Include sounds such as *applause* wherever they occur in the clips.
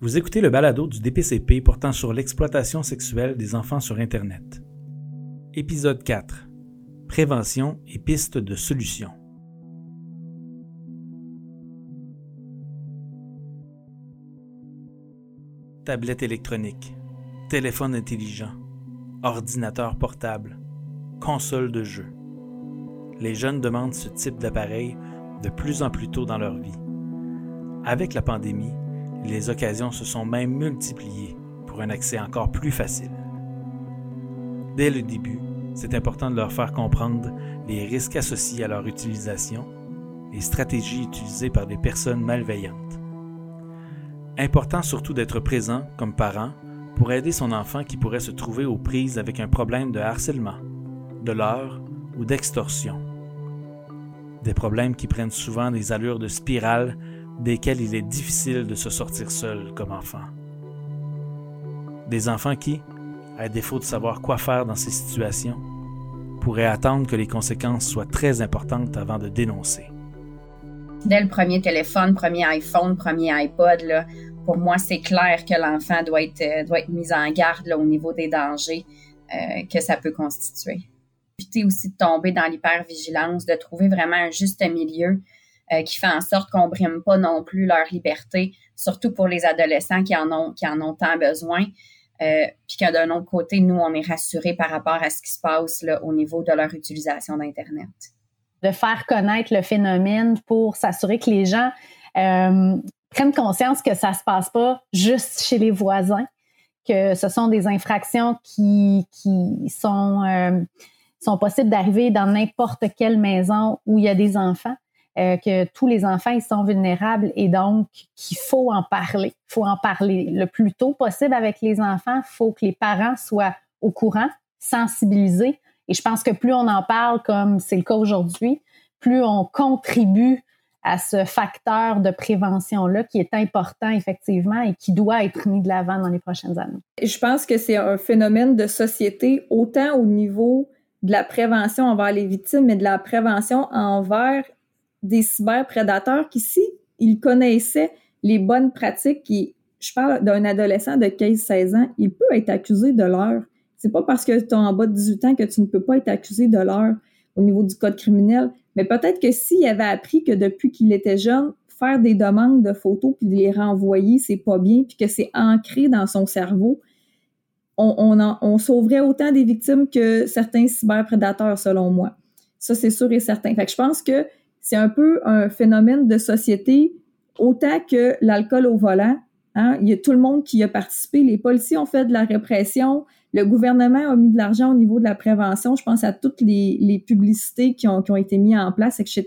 Vous écoutez le balado du DPCP portant sur l'exploitation sexuelle des enfants sur Internet. Épisode 4. Prévention et pistes de solutions. Tablette électronique, téléphone intelligent, ordinateur portable, console de jeu. Les jeunes demandent ce type d'appareil de plus en plus tôt dans leur vie. Avec la pandémie, les occasions se sont même multipliées pour un accès encore plus facile. Dès le début, c'est important de leur faire comprendre les risques associés à leur utilisation, les stratégies utilisées par des personnes malveillantes. Important surtout d'être présent comme parent pour aider son enfant qui pourrait se trouver aux prises avec un problème de harcèlement, de leurre ou d'extorsion. Des problèmes qui prennent souvent des allures de spirale desquels il est difficile de se sortir seul comme enfant. Des enfants qui, à défaut de savoir quoi faire dans ces situations, pourraient attendre que les conséquences soient très importantes avant de dénoncer. Dès le premier téléphone, premier iPhone, premier iPod, là, pour moi, c'est clair que l'enfant doit être, euh, doit être mis en garde au niveau des dangers euh, que ça peut constituer. Éviter aussi de tomber dans l'hypervigilance, de trouver vraiment un juste milieu euh, qui fait en sorte qu'on brime pas non plus leur liberté, surtout pour les adolescents qui en ont, qui en ont tant besoin. Euh, puis que d'un autre côté, nous, on est rassurés par rapport à ce qui se passe au niveau de leur utilisation d'Internet. De faire connaître le phénomène pour s'assurer que les gens euh, prennent conscience que ça se passe pas juste chez les voisins, que ce sont des infractions qui, qui sont, sont possibles d'arriver dans n'importe quelle maison où il y a des enfants. Euh, que tous les enfants ils sont vulnérables et donc qu'il faut en parler. Il faut en parler le plus tôt possible avec les enfants. Il faut que les parents soient au courant, sensibilisés. Et je pense que plus on en parle, comme c'est le cas aujourd'hui, plus on contribue à ce facteur de prévention-là qui est important effectivement et qui doit être mis de l'avant dans les prochaines années. Je pense que c'est un phénomène de société autant au niveau de la prévention envers les victimes, mais de la prévention envers des cyberprédateurs qui, si connaissaient les bonnes pratiques, je parle d'un adolescent de 15-16 ans, il peut être accusé de l'heure. C'est pas parce que tu es en bas de 18 ans que tu ne peux pas être accusé de l'heure au niveau du code criminel. Mais peut-être que s'il avait appris que depuis qu'il était jeune, faire des demandes de photos puis les renvoyer, c'est pas bien, puis que c'est ancré dans son cerveau, on, on, on sauverait autant des victimes que certains cyberprédateurs, selon moi. Ça, c'est sûr et certain. Fait que je pense que c'est un peu un phénomène de société autant que l'alcool au volant. Hein. Il y a tout le monde qui a participé. Les policiers ont fait de la répression. Le gouvernement a mis de l'argent au niveau de la prévention. Je pense à toutes les, publicités qui ont, été mises en place, etc.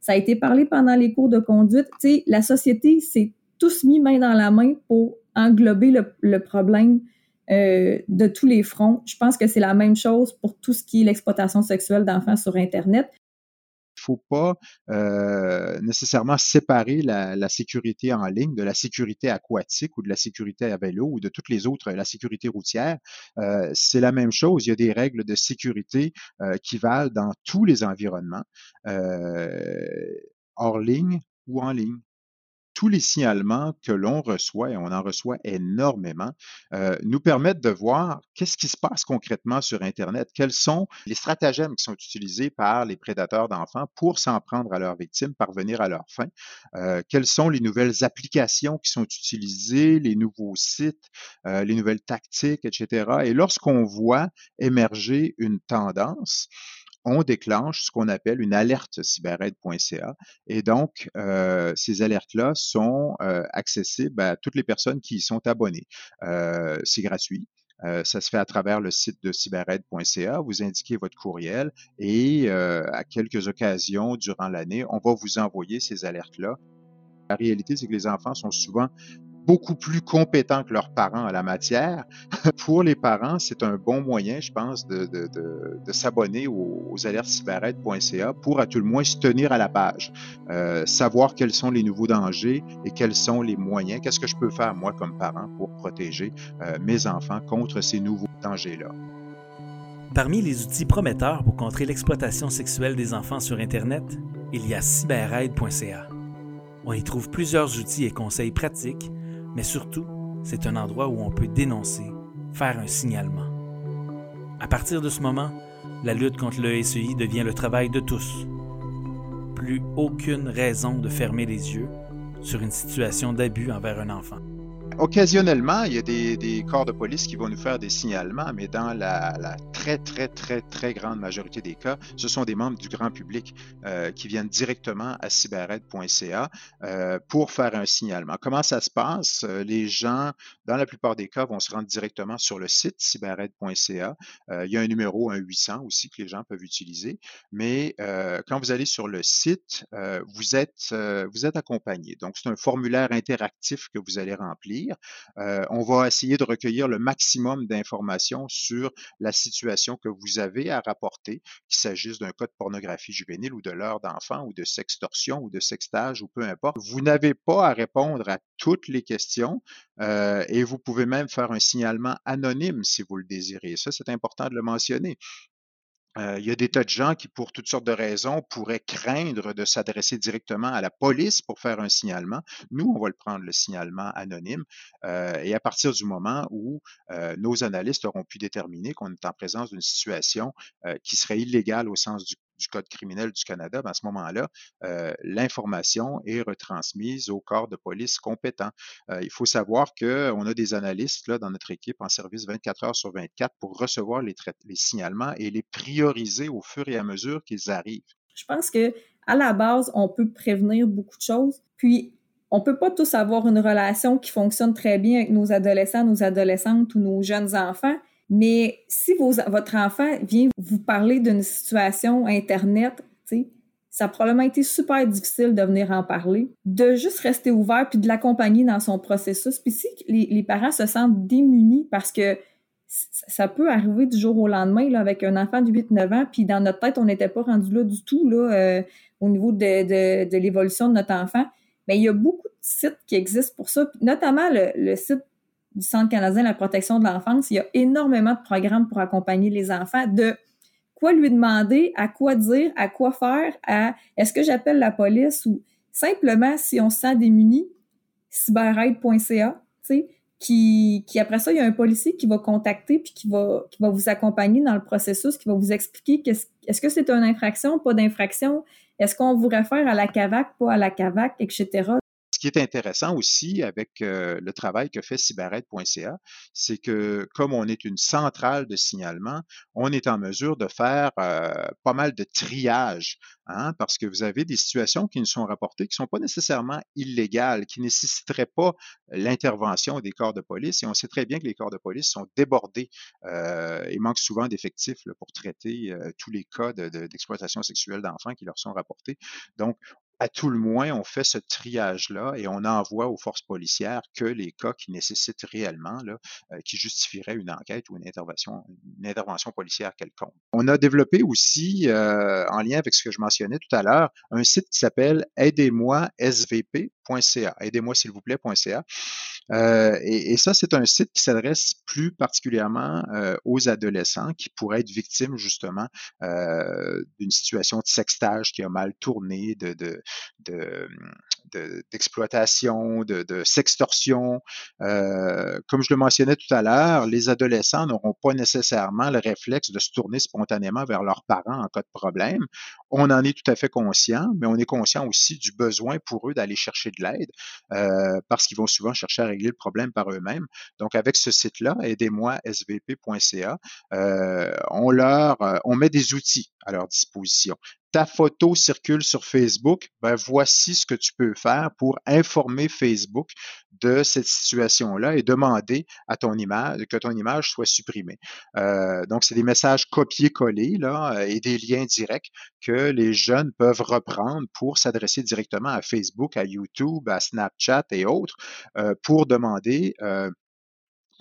Ça a été parlé pendant les cours de conduite. Tu sais, la société s'est tous mis main dans la main pour englober le, problème euh, de tous les fronts. Je pense que c'est la même chose pour tout ce qui est l'exploitation sexuelle d'enfants sur Internet faut pas nécessairement séparer la, sécurité en ligne de la sécurité aquatique ou de la sécurité à vélo ou de toutes les autres, la sécurité routière. C'est la même chose. Il y a des règles de sécurité qui valent dans tous les environnements, hors ligne ou en ligne tous les signalements que l'on reçoit, et on en reçoit énormément, euh, nous permettent de voir qu'est-ce qui se passe concrètement sur Internet, quels sont les stratagèmes qui sont utilisés par les prédateurs d'enfants pour s'en prendre à leurs victimes, parvenir à leur fin, euh, quelles sont les nouvelles applications qui sont utilisées, les nouveaux sites, euh, les nouvelles tactiques, etc. Et lorsqu'on voit émerger une tendance, on déclenche ce qu'on appelle une alerte cyberaide.ca. Et donc, euh, ces alertes-là sont euh, accessibles à toutes les personnes qui y sont abonnées. Euh, c'est gratuit. ça se fait à travers le site de cyberaide.ca. Vous indiquez votre courriel et à quelques occasions durant l'année, on va vous envoyer ces alertes-là. La réalité, c'est que les enfants sont souvent beaucoup plus compétents que leurs parents à la matière. *laughs* Pour les parents, c'est un bon moyen, je pense, de, s'abonner aux, aux alertes pour à tout le moins se tenir à la page, euh, savoir quels sont les nouveaux dangers et quels sont les moyens, qu'est-ce que je peux faire moi comme parent pour protéger euh, mes enfants contre ces nouveaux dangers-là. Parmi les outils prometteurs pour contrer l'exploitation sexuelle des enfants sur Internet, il y a cyberaide.ca. On y trouve plusieurs outils et conseils pratiques mais surtout, c'est un endroit où on peut dénoncer, faire un signalement. À partir de ce moment, la lutte contre le SEI devient le travail de tous. Plus aucune raison de fermer les yeux sur une situation d'abus envers un enfant. Occasionnellement, il y a des, corps de police qui vont nous faire des signalements, mais dans la, très, très, très, très grande majorité des cas, ce sont des membres du grand public euh, qui viennent directement à cyberred.ca euh, pour faire un signalement. Comment ça se passe? Euh, les gens, dans la plupart des cas, vont se rendre directement sur le site cyberred.ca. il y a un numéro, un 800 aussi que les gens peuvent utiliser, mais quand vous allez sur le site, vous, êtes, vous êtes accompagné. Donc, c'est un formulaire interactif que vous allez remplir euh, on va essayer de recueillir le maximum d'informations sur la situation que vous avez à rapporter, qu'il s'agisse d'un cas de pornographie juvénile ou de l'heure d'enfant ou de sextorsion ou de sextage ou peu importe. Vous n'avez pas à répondre à toutes les questions euh, et vous pouvez même faire un signalement anonyme si vous le désirez. Ça, c'est important de le mentionner. Euh, il y a des tas de gens qui, pour toutes sortes de raisons, pourraient craindre de s'adresser directement à la police pour faire un signalement. Nous, on va le prendre, le signalement anonyme. Euh, et à partir du moment où euh, nos analystes auront pu déterminer qu'on est en présence d'une situation qui serait illégale au sens du du Code criminel du Canada, ben, à ce moment-là, euh, l'information est retransmise au corps de police compétent. Euh, il faut savoir qu'on a des analystes là, dans notre équipe en service 24 heures sur 24 pour recevoir les, les signalements et les prioriser au fur et à mesure qu'ils arrivent. Je pense que à la base, on peut prévenir beaucoup de choses. Puis, on peut pas tous avoir une relation qui fonctionne très bien avec nos adolescents, nos adolescentes ou nos jeunes enfants. Mais si votre enfant vient vous parler d'une situation Internet, ça a probablement été super difficile de venir en parler, de juste rester ouvert puis de l'accompagner dans son processus. Puis si les, parents se sentent démunis parce que ça peut arriver du jour au lendemain là, avec un enfant de 8-9 ans, puis dans notre tête, on n'était pas rendu là du tout là, euh, au niveau de, l'évolution de notre enfant. Mais il y a beaucoup de sites qui existent pour ça, notamment le, le site du Centre canadien de la protection de l'enfance, il y a énormément de programmes pour accompagner les enfants de quoi lui demander, à quoi dire, à quoi faire, à est-ce que j'appelle la police ou simplement si on se sent démuni, cyberaide.ca, qui, qui après ça, il y a un policier qui va contacter puis qui va, qui va vous accompagner dans le processus, qui va vous expliquer est-ce que c'est une infraction, pas d'infraction, est-ce qu'on vous réfère à la CAVAC, pas à la CAVAC, etc qui est intéressant aussi avec euh, le travail que fait cyberred.ca, c'est que comme on est une centrale de signalement, on est en mesure de faire euh, pas mal de triage, hein, parce que vous avez des situations qui nous sont rapportées qui ne sont pas nécessairement illégales, qui ne nécessiteraient pas l'intervention des corps de police. Et on sait très bien que les corps de police sont débordés euh, et manquent souvent d'effectifs pour traiter tous les cas d'exploitation sexuelle d'enfants qui leur sont rapportés. Donc, à tout le moins, on fait ce triage-là et on envoie aux forces policières que les cas qui nécessitent réellement, là, euh, qui justifieraient une enquête ou une intervention, une intervention policière quelconque. On a développé aussi, euh, en lien avec ce que je mentionnais tout à l'heure, un site qui s'appelle aidez-moi svp.ca, aidez-moi s'il vous plaît.ca. Euh, et, ça, c'est un site qui s'adresse plus particulièrement euh, aux adolescents qui pourraient être victimes justement euh, d'une situation de sextage qui a mal tourné, de, de, de, d'exploitation, de, sextorsion. Comme je le mentionnais tout à l'heure, les adolescents n'auront pas nécessairement le réflexe de se tourner spontanément vers leurs parents en cas de problème. On en est tout à fait conscient, mais on est conscient aussi du besoin pour eux d'aller chercher de l'aide parce qu'ils vont souvent chercher à régler le problème par eux-mêmes. Donc, avec ce site-là, aidez-moi svp.ca, euh, on leur, on met des outils à leur disposition ta photo circule sur Facebook, ben voici ce que tu peux faire pour informer Facebook de cette situation-là et demander à ton image que ton image soit supprimée. Euh, donc, c'est des messages copiés-collés là et des liens directs que les jeunes peuvent reprendre pour s'adresser directement à Facebook, à YouTube, à Snapchat et autres euh, pour demander euh,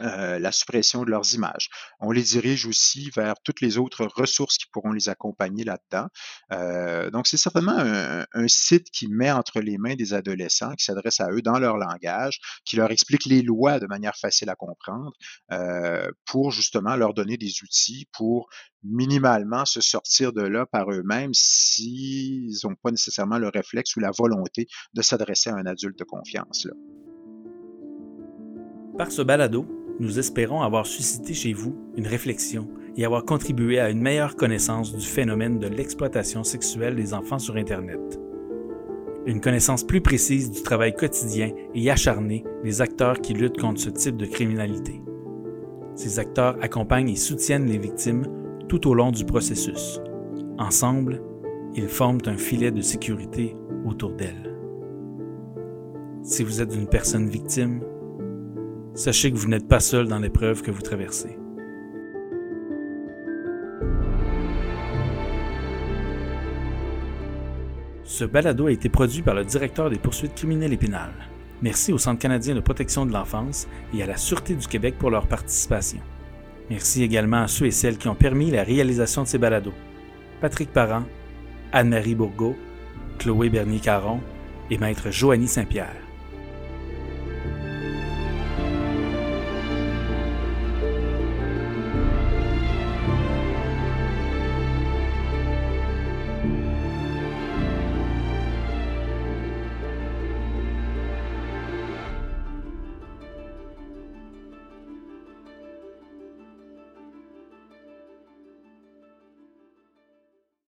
euh, la suppression de leurs images. On les dirige aussi vers toutes les autres ressources qui pourront les accompagner là-dedans. Euh, donc, c'est certainement un, site qui met entre les mains des adolescents, qui s'adresse à eux dans leur langage, qui leur explique les lois de manière facile à comprendre, euh, pour justement leur donner des outils pour minimalement se sortir de là par eux-mêmes s'ils n'ont pas nécessairement le réflexe ou la volonté de s'adresser à un adulte de confiance. Par ce balado, nous espérons avoir suscité chez vous une réflexion et avoir contribué à une meilleure connaissance du phénomène de l'exploitation sexuelle des enfants sur Internet. Une connaissance plus précise du travail quotidien et acharné des acteurs qui luttent contre ce type de criminalité. Ces acteurs accompagnent et soutiennent les victimes tout au long du processus. Ensemble, ils forment un filet de sécurité autour d'elles. Si vous êtes une personne victime, sachez que vous n'êtes pas seul dans l'épreuve que vous traversez. Ce balado a été produit par le directeur des poursuites criminelles et pénales. Merci au Centre canadien de protection de l'enfance et à la Sûreté du Québec pour leur participation. Merci également à ceux et celles qui ont permis la réalisation de ces balados. Patrick Parent, Anne-Marie Bourgault, Chloé Bernier-Caron et Maître Joanie Saint-Pierre.